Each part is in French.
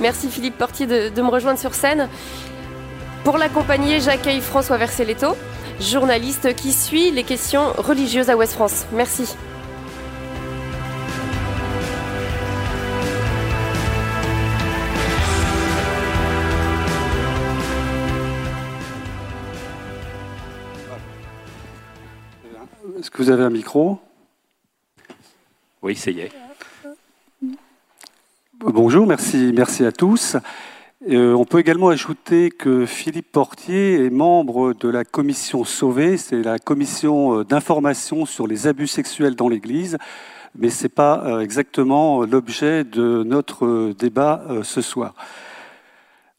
Merci Philippe Portier de, de me rejoindre sur scène. Pour l'accompagner, j'accueille François Verselletto, journaliste qui suit les questions religieuses à Ouest France. Merci. Est-ce que vous avez un micro? Oui, ça y est. Bonjour, merci, à tous. Euh, on peut également ajouter que Philippe Portier est membre de la commission Sauvé, c'est la commission euh, d'information sur les abus sexuels dans l'Église, mais ce n'est pas euh, exactement l'objet de notre débat ce soir.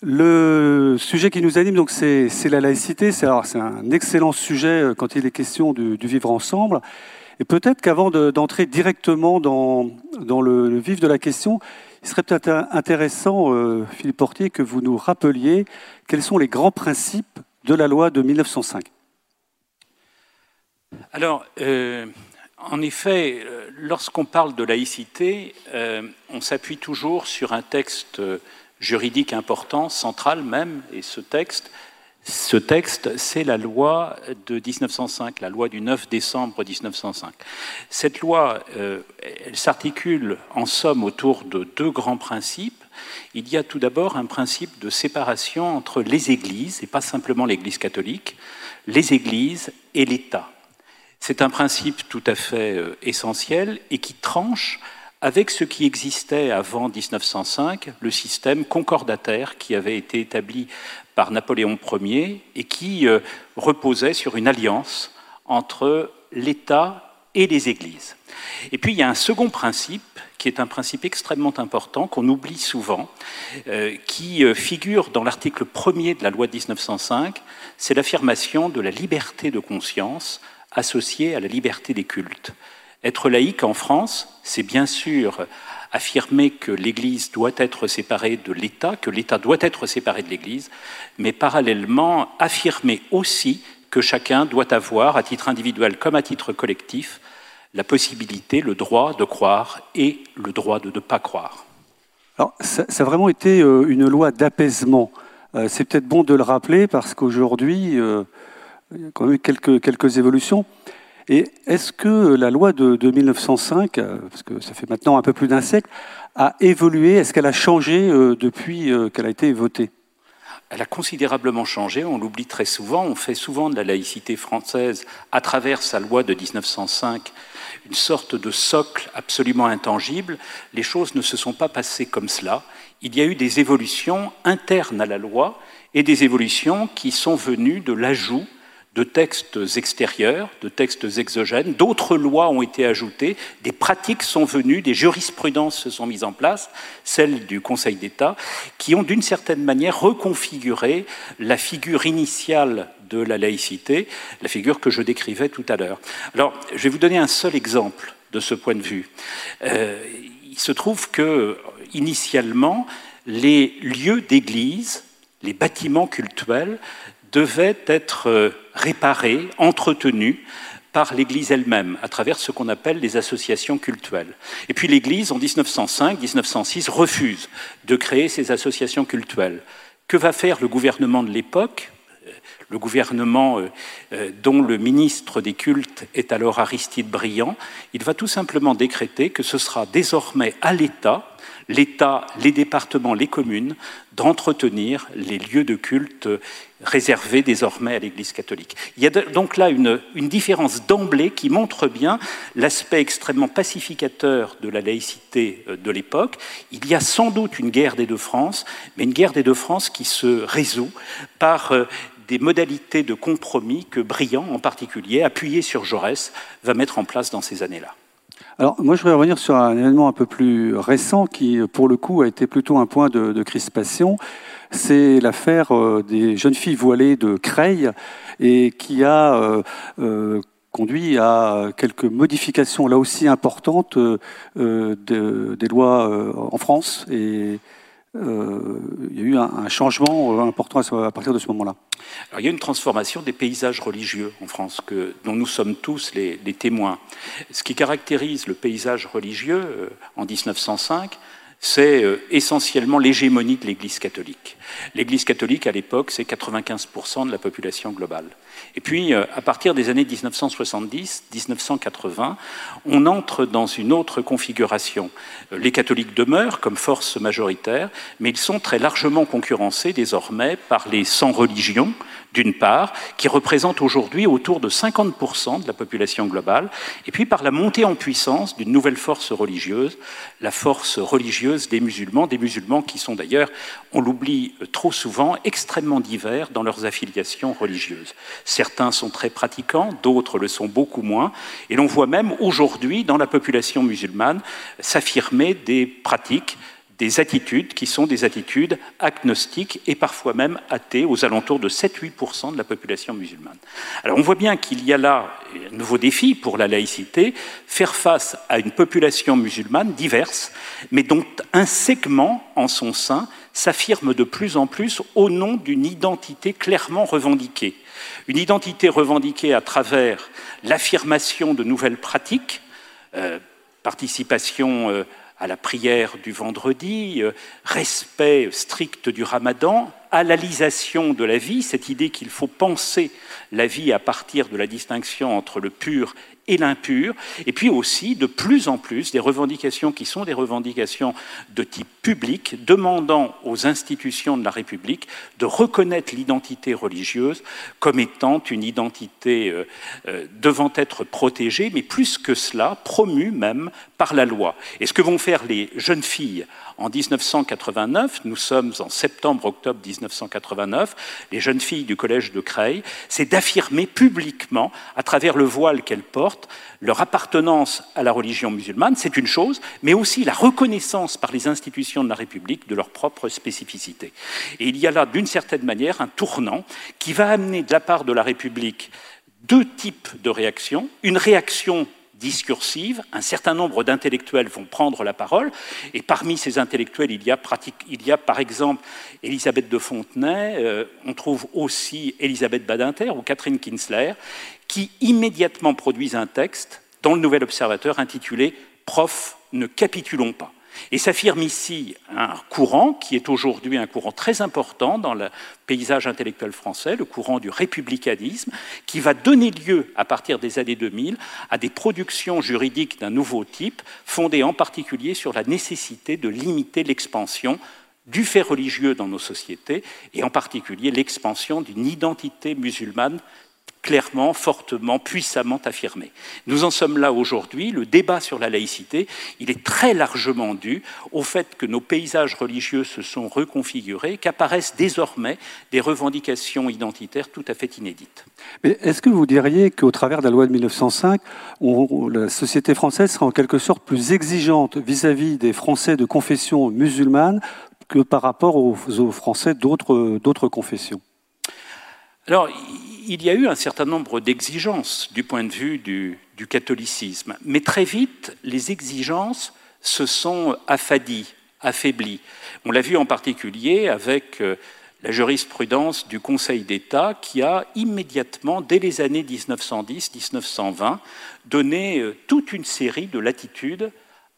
Le sujet qui nous anime, donc, c'est la laïcité. C'est un excellent sujet quand il est question du, vivre ensemble. Et peut-être qu'avant d'entrer directement dans le vif de la question, il serait peut-être intéressant, euh, Philippe Portier, que vous nous rappeliez quels sont les grands principes de la loi de 1905. Alors, euh, en effet, euh, lorsqu'on parle de laïcité, on s'appuie toujours sur un texte juridique important, central même, et ce texte, ce texte, c'est la loi de 1905, la loi du 9 décembre 1905. Cette loi, euh, elle s'articule en somme autour de deux grands principes. Il y a tout d'abord un principe de séparation entre les églises, et pas simplement l'Église catholique, les églises et l'État. C'est un principe tout à fait euh, essentiel et qui tranche avec ce qui existait avant 1905, le système concordataire qui avait été établi par Napoléon Ier et qui euh, reposait sur une alliance entre l'État et les églises. Et puis il y a un second principe qui est un principe extrêmement important qu'on oublie souvent, euh, qui euh, figure dans l'article 1er de la loi de 1905, c'est l'affirmation de la liberté de conscience associée à la liberté des cultes. Être laïque en France, c'est bien sûr affirmer que l'Église doit être séparée de l'État, que l'État doit être séparé de l'Église, mais parallèlement affirmer aussi que chacun doit avoir, à titre individuel comme à titre collectif, la possibilité, le droit de croire et le droit de ne pas croire. Alors, ça, a vraiment été euh, une loi d'apaisement. Euh, c'est peut-être bon de le rappeler parce qu'aujourd'hui, euh, il y a quand même eu quelques, quelques évolutions. Et est-ce que la loi de, 1905, euh, parce que ça fait maintenant un peu plus d'un siècle, a évolué Est-ce qu'elle a changé euh, depuis euh, qu'elle a été votée? Elle a considérablement changé, on l'oublie très souvent, on fait souvent de la laïcité française, à travers sa loi de 1905, une sorte de socle absolument intangible. Les choses ne se sont pas passées comme cela. Il y a eu des évolutions internes à la loi et des évolutions qui sont venues de l'ajout de textes extérieurs, de textes exogènes, d'autres lois ont été ajoutées, des pratiques sont venues, des jurisprudences se sont mises en place, celles du Conseil d'État, qui ont d'une certaine manière reconfiguré la figure initiale de la laïcité, la figure que je décrivais tout à l'heure. Alors, je vais vous donner un seul exemple de ce point de vue. Euh, il se trouve que, initialement, les lieux d'église, les bâtiments cultuels, devait être euh, réparé, entretenu par l'Église elle-même, à travers ce qu'on appelle les associations cultuelles. Et puis l'Église, en 1905-1906, refuse de créer ces associations cultuelles. Que va faire le gouvernement de l'époque? Euh, le gouvernement euh, dont le ministre des cultes est alors Aristide Briand, il va tout simplement décréter que ce sera désormais à l'État l'État, les départements, les communes, d'entretenir les lieux de culte réservés désormais à l'Église catholique. Il y a donc là une, différence d'emblée qui montre bien l'aspect extrêmement pacificateur de la laïcité euh, de l'époque. Il y a sans doute une guerre des deux France, mais une guerre des deux France qui se résout par euh, des modalités de compromis que Briand, en particulier, appuyé sur Jaurès, va mettre en place dans ces années-là. Alors, moi, je voudrais revenir sur un événement un peu plus récent qui, pour le coup, a été plutôt un point de, crispation. C'est l'affaire euh, des jeunes filles voilées de Creil et qui a euh, euh, conduit à quelques modifications, là aussi importantes, des lois en France. Et euh, il y a eu un, changement euh, important à partir de ce moment-là. il y a une transformation des paysages religieux en France, que, dont nous sommes tous les, témoins. Ce qui caractérise le paysage religieux euh, en 1905, c'est euh, essentiellement l'hégémonie de l'Église catholique. L'Église catholique, à l'époque, c'est 95% de la population globale. Et puis, euh, à partir des années 1970-1980, on entre dans une autre configuration. Euh, les catholiques demeurent comme force majoritaire, mais ils sont très largement concurrencés désormais par les sans religions, d'une part, qui représentent aujourd'hui autour de 50% de la population globale, et puis par la montée en puissance d'une nouvelle force religieuse, la force religieuse des musulmans, des musulmans qui sont d'ailleurs, on l'oublie trop souvent, extrêmement divers dans leurs affiliations religieuses. Certains sont très pratiquants, d'autres le sont beaucoup moins, et l'on voit même aujourd'hui dans la population musulmane s'affirmer des pratiques des attitudes qui sont des attitudes agnostiques et parfois même athées, aux alentours de 7-8% de la population musulmane. Alors on voit bien qu'il y a là un nouveau défi pour la laïcité, faire face à une population musulmane diverse, mais dont un segment en son sein s'affirme de plus en plus au nom d'une identité clairement revendiquée. Une identité revendiquée à travers l'affirmation de nouvelles pratiques, euh, participation euh, à la prière du vendredi, euh, respect strict du ramadan, halalisation de la vie, cette idée qu'il faut penser la vie à partir de la distinction entre le pur et l'impur, et puis aussi de plus en plus des revendications qui sont des revendications de type public, demandant aux institutions de la République de reconnaître l'identité religieuse comme étant une identité euh, euh, devant être protégée, mais plus que cela, promue même par la loi. Et ce que vont faire les jeunes filles en 1989, nous sommes en septembre-octobre 1989, les jeunes filles du collège de Creil, c'est d'affirmer publiquement, à travers le voile qu'elles portent, leur appartenance à la religion musulmane, c'est une chose, mais aussi la reconnaissance par les institutions de la République de leur propre spécificité. Et il y a là, d'une certaine manière, un tournant qui va amener de la part de la République deux types de réactions. Une réaction discursive. Un certain nombre d'intellectuels vont prendre la parole, et parmi ces intellectuels, il y a, par exemple Elisabeth de Fontenay, euh, on trouve aussi Elisabeth Badinter ou Catherine Kinsler, qui immédiatement produisent un texte dans le Nouvel Observateur intitulé Prof, ne capitulons pas. Et s'affirme ici un courant qui est aujourd'hui un courant très important dans le paysage intellectuel français, le courant du républicanisme, qui va donner lieu, à partir des années 2000, à des productions juridiques d'un nouveau type, fondées en particulier sur la nécessité de limiter l'expansion du fait religieux dans nos sociétés, et en particulier l'expansion d'une identité musulmane clairement, fortement, puissamment affirmé. Nous en sommes là aujourd'hui. Le débat sur la laïcité, il est très largement dû au fait que nos paysages religieux se sont reconfigurés, qu'apparaissent désormais des revendications identitaires tout à fait inédites. Mais est-ce que vous diriez qu'au travers de la loi de 1905, la société française sera en quelque sorte plus exigeante vis-à-vis des Français de confession musulmane que par rapport aux, aux Français d'autres confessions? Alors, il y a eu un certain nombre d'exigences du point de vue du, catholicisme, mais très vite, les exigences se sont affadies, affaiblies. On l'a vu en particulier avec euh, la jurisprudence du Conseil d'État qui a immédiatement, dès les années 1910-1920, donné euh, toute une série de latitudes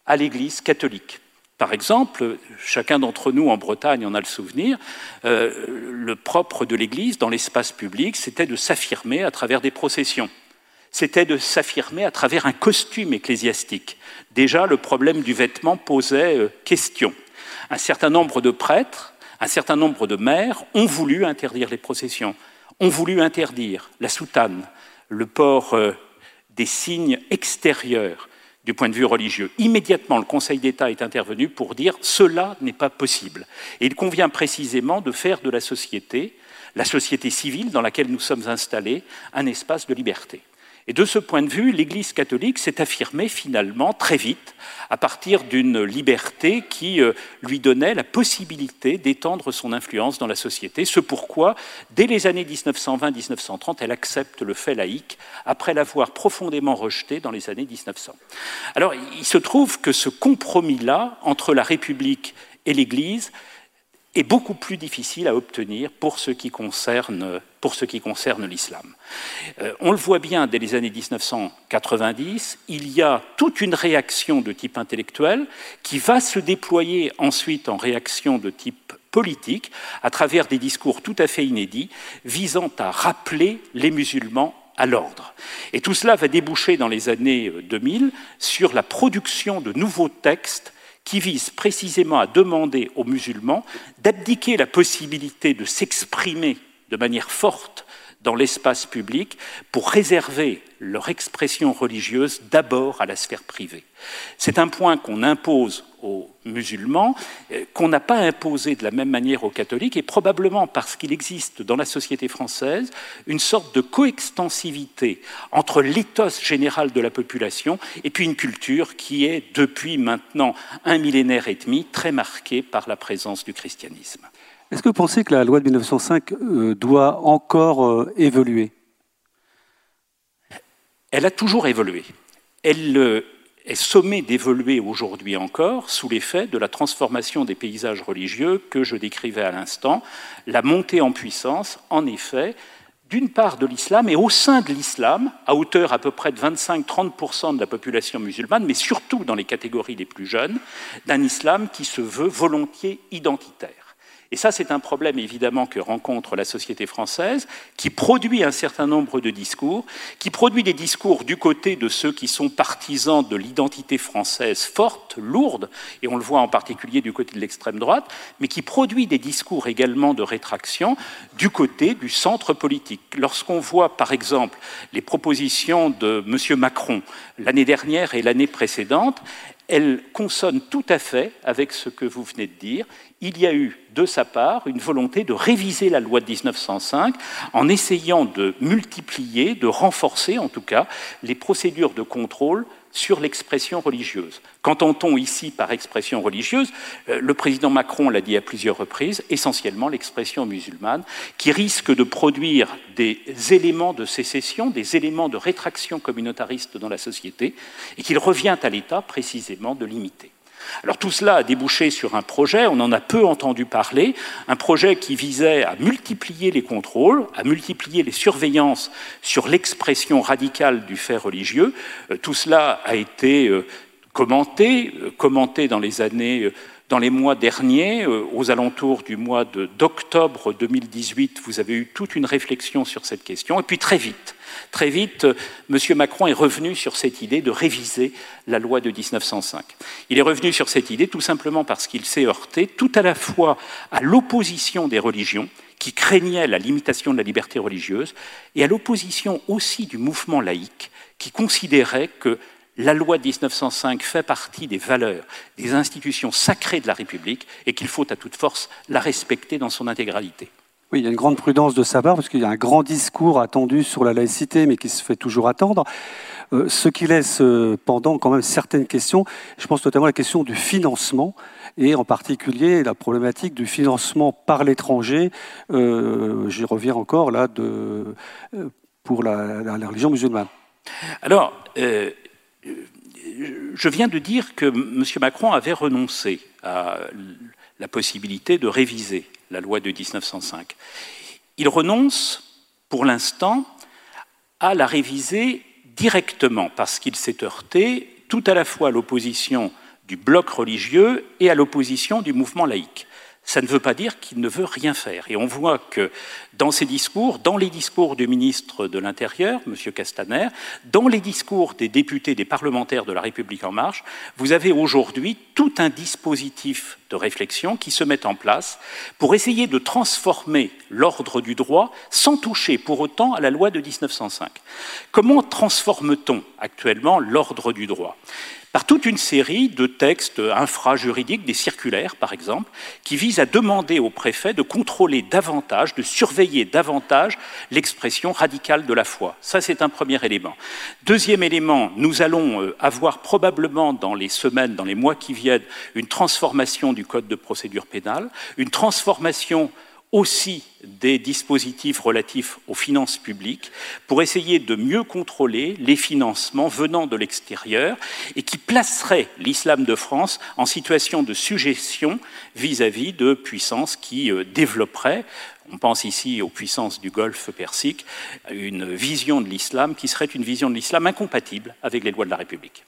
à l'Église catholique. Par exemple, chacun d'entre nous en Bretagne en a le souvenir, euh, le propre de l'Église dans l'espace public, c'était de s'affirmer à travers des processions. C'était de s'affirmer à travers un costume ecclésiastique. Déjà, le problème du vêtement posait euh, question. Un certain nombre de prêtres, un certain nombre de maires ont voulu interdire les processions, ont voulu interdire la soutane, le port euh, des signes extérieurs, du point de vue religieux. Immédiatement, le Conseil d'État est intervenu pour dire cela n'est pas possible. Et il convient précisément de faire de la société, la société civile dans laquelle nous sommes installés, un espace de liberté. Et de ce point de vue, l'Église catholique s'est affirmée finalement très vite à partir d'une liberté qui euh, lui donnait la possibilité d'étendre son influence dans la société. Ce pourquoi, dès les années 1920-1930, elle accepte le fait laïque après l'avoir profondément rejeté dans les années 1900. Alors, il se trouve que ce compromis-là entre la République et l'Église est beaucoup plus difficile à obtenir pour ce qui concerne, l'islam. Euh, on le voit bien dès les années 1990, il y a toute une réaction de type intellectuel qui va se déployer ensuite en réaction de type politique à travers des discours tout à fait inédits visant à rappeler les musulmans à l'ordre. Et tout cela va déboucher dans les années 2000 sur la production de nouveaux textes qui vise précisément à demander aux musulmans d'abdiquer la possibilité de s'exprimer de manière forte dans l'espace public pour réserver leur expression religieuse d'abord à la sphère privée. C'est un point qu'on impose aux musulmans, euh, qu'on n'a pas imposé de la même manière aux catholiques, et probablement parce qu'il existe dans la société française une sorte de coextensivité entre l'éthos général de la population et puis une culture qui est, depuis maintenant un millénaire et demi, très marquée par la présence du christianisme. Est-ce que vous pensez que la loi de 1905 euh, doit encore euh, évoluer? Elle a toujours évolué. Elle euh, est sommée d'évoluer aujourd'hui encore sous l'effet de la transformation des paysages religieux que je décrivais à l'instant, la montée en puissance, en effet, d'une part de l'islam et au sein de l'islam, à hauteur à peu près de 25-30% de la population musulmane, mais surtout dans les catégories les plus jeunes, d'un islam qui se veut volontiers identitaire. Et ça, c'est un problème évidemment que rencontre la société française, qui produit un certain nombre de discours, qui produit des discours du côté de ceux qui sont partisans de l'identité française forte, lourde, et on le voit en particulier du côté de l'extrême droite, mais qui produit des discours également de rétraction du côté du centre politique. Lorsqu'on voit, par exemple, les propositions de M. Macron l'année dernière et l'année précédente, elles consonnent tout à fait avec ce que vous venez de dire. Il y a eu de sa part une volonté de réviser la loi de 1905 en essayant de multiplier, de renforcer en tout cas les procédures de contrôle sur l'expression religieuse. Qu'entend-on ici par expression religieuse? Euh, Le président Macron l'a dit à plusieurs reprises, essentiellement l'expression musulmane, qui risque de produire des éléments de sécession, des éléments de rétraction communautariste dans la société, et qu'il revient à l'État précisément de limiter. Alors tout cela a débouché sur un projet, on en a peu entendu parler, un projet qui visait à multiplier les contrôles, à multiplier les surveillances sur l'expression radicale du fait religieux. Euh, tout cela a été euh, commenté, euh, commenté dans les années dans les mois derniers, aux alentours du mois d'octobre 2018, vous avez eu toute une réflexion sur cette question. Et puis très vite, Très vite, M. Macron est revenu sur cette idée de réviser la loi de 1905. Il est revenu sur cette idée tout simplement parce qu'il s'est heurté tout à la fois à l'opposition des religions, qui craignaient la limitation de la liberté religieuse, et à l'opposition aussi du mouvement laïque, qui considérait que la loi de 1905 fait partie des valeurs, des institutions sacrées de la République, et qu'il faut à toute force la respecter dans son intégralité. Oui, il y a une grande prudence de sa part, parce qu'il y a un grand discours attendu sur la laïcité, mais qui se fait toujours attendre. Euh, ce qui laisse euh, pendant quand même certaines questions. Je pense notamment à la question du financement, et en particulier la problématique du financement par l'étranger. Euh, J'y reviens encore là de, pour la, la, religion musulmane. Alors, je viens de dire que M. Macron avait renoncé à la possibilité de réviser la loi de 1905. Il renonce, pour l'instant, à la réviser directement, parce qu'il s'est heurté tout à la fois à l'opposition du bloc religieux et à l'opposition du mouvement laïque ça ne veut pas dire qu'il ne veut rien faire. Et on voit que dans ses discours, dans les discours du ministre de l'Intérieur, M. Castaner, dans les discours des députés, des parlementaires de la République en marche, vous avez aujourd'hui tout un dispositif de réflexion qui se met en place pour essayer de transformer l'ordre du droit sans toucher pour autant à la loi de 1905. Comment transforme-t-on actuellement l'ordre du droit? Par toute une série de textes infrajuridiques, des circulaires par exemple, qui visent à demander au préfet de contrôler davantage, de surveiller davantage l'expression radicale de la foi. Ça, c'est un premier élément. Deuxième élément, nous allons euh, avoir probablement dans les semaines, dans les mois qui viennent, une transformation du Code de procédure pénale, une transformation aussi des dispositifs relatifs aux finances publiques pour essayer de mieux contrôler les financements venant de l'extérieur et qui placeraient l'islam de France en situation de suggestion vis-à-vis de puissances qui euh, développeraient on pense ici aux puissances du Golfe Persique, une vision de l'islam qui serait une vision de l'islam incompatible avec les lois de la République.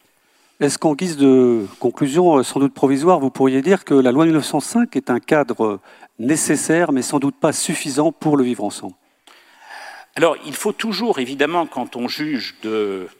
Est-ce qu'en guise de conclusion, euh, sans doute provisoire, vous pourriez dire que la loi 1905 est un cadre nécessaire, mais sans doute pas suffisant pour le vivre ensemble? Alors, il faut toujours, évidemment, quand on juge,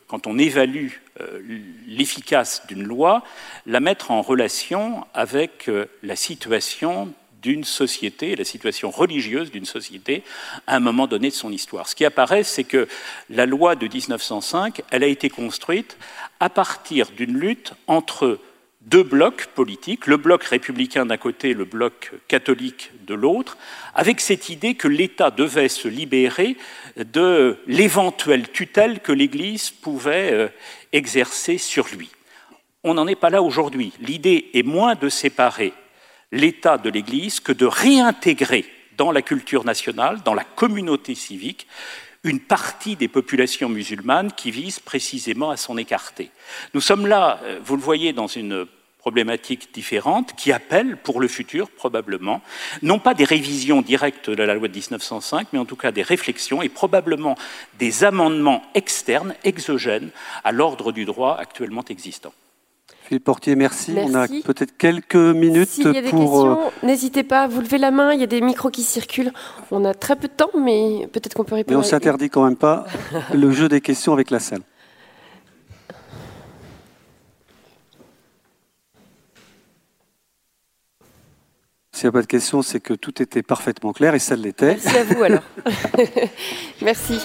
quand on évalue euh, l'efficace d'une loi, la mettre en relation avec euh, la situation d'une société, la situation religieuse d'une société à un moment donné de son histoire. Ce qui apparaît, c'est que la loi de 1905, elle a été construite à partir d'une lutte entre deux blocs politiques, le bloc républicain d'un côté, le bloc catholique de l'autre, avec cette idée que l'État devait se libérer de l'éventuelle tutelle que l'Église pouvait euh, exercer sur lui. On n'en est pas là aujourd'hui. L'idée est moins de séparer l'État de l'Église que de réintégrer dans la culture nationale, dans la communauté civique, une partie des populations musulmanes qui visent précisément à s'en écarter. Nous sommes là, euh, vous le voyez, dans une problématique différente qui appelle pour le futur probablement, non pas des révisions directes de la loi de 1905, mais en tout cas des réflexions et probablement des amendements externes, exogènes, à l'ordre du droit actuellement existant. Philippe Portier, merci. On a peut-être quelques minutes S'il y a des pour. questions, n'hésitez pas, vous levez la main, il y a des micros qui circulent. On a très peu de temps, mais peut-être qu'on peut répondre. Mais on s'interdit quand même pas le jeu des questions avec la salle. S'il n'y a pas de questions, c'est que tout était parfaitement clair et ça l'était. Merci à vous alors. Merci.